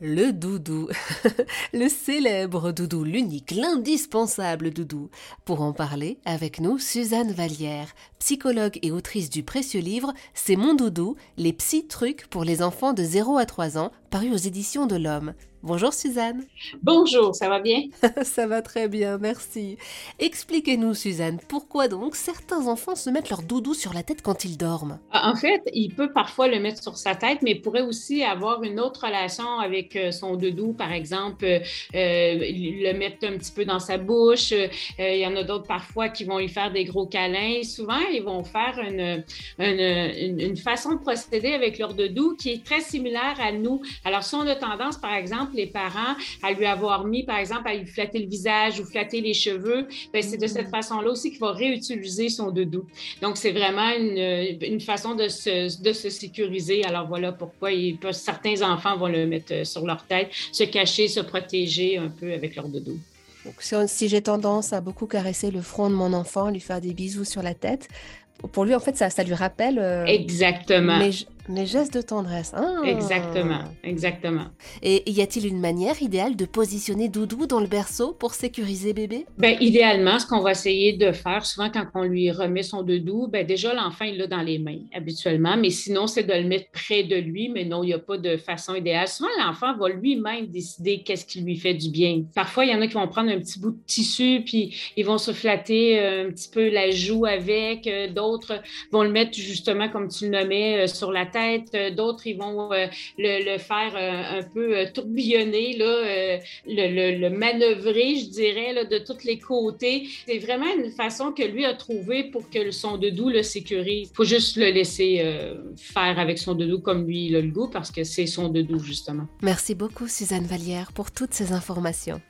Le doudou, le célèbre doudou, l'unique, l'indispensable doudou. Pour en parler, avec nous, Suzanne Vallière, psychologue et autrice du précieux livre C'est mon doudou, les psy trucs pour les enfants de 0 à 3 ans, paru aux éditions de l'Homme. Bonjour Suzanne. Bonjour, ça va bien? Ça va très bien, merci. Expliquez-nous Suzanne, pourquoi donc certains enfants se mettent leur doudou sur la tête quand ils dorment? En fait, il peut parfois le mettre sur sa tête, mais il pourrait aussi avoir une autre relation avec euh, son doudou, par exemple, euh, le mettre un petit peu dans sa bouche. Euh, il y en a d'autres parfois qui vont lui faire des gros câlins. Souvent, ils vont faire une, une, une façon de procéder avec leur doudou qui est très similaire à nous. Alors, si on a tendance, par exemple, les parents à lui avoir mis, par exemple, à lui flatter le visage ou flatter les cheveux, ben, c'est de mm. cette façon-là aussi qu'il va réutiliser son doudou. Donc, c'est vraiment une, une, façon de se, de se sécuriser. Alors, voilà pourquoi il, certains enfants vont le mettre euh, sur leur tête, se cacher, se protéger un peu avec leur doudou. Donc, si j'ai tendance à beaucoup caresser le front de mon enfant, lui faire des bisous sur la tête, pour lui, en fait, ça, ça lui rappelle. Euh, Exactement. Les gestes de tendresse. Ah. Exactement, exactement. Et y a-t-il une manière idéale de positionner Doudou dans le berceau pour sécuriser bébé? Ben, idéalement, ce qu'on va essayer de faire, souvent quand on lui remet son doudou, ben, déjà l'enfant il l'a dans les mains habituellement, mais sinon c'est de le mettre près de lui, mais non, il n'y a pas de façon idéale. Souvent l'enfant va lui-même décider qu'est-ce qui lui fait du bien. Parfois, il y en a qui vont prendre un petit bout de tissu, puis ils vont se flatter euh, un petit peu la joue avec, euh, d'autres vont le mettre justement, comme tu le nommais, euh, sur la tête euh, d'autres, ils vont euh, le, faire euh, un peu tourbillonner, là, le, manœuvrer, je dirais, là, de tous les côtés. C'est vraiment une façon que lui a trouvé pour que son doudou le sécurise. Il faut juste le laisser faire avec son doudou comme lui il a le goût parce que c'est son doudou, justement. Merci beaucoup, Suzanne Vallière, pour toutes ces informations.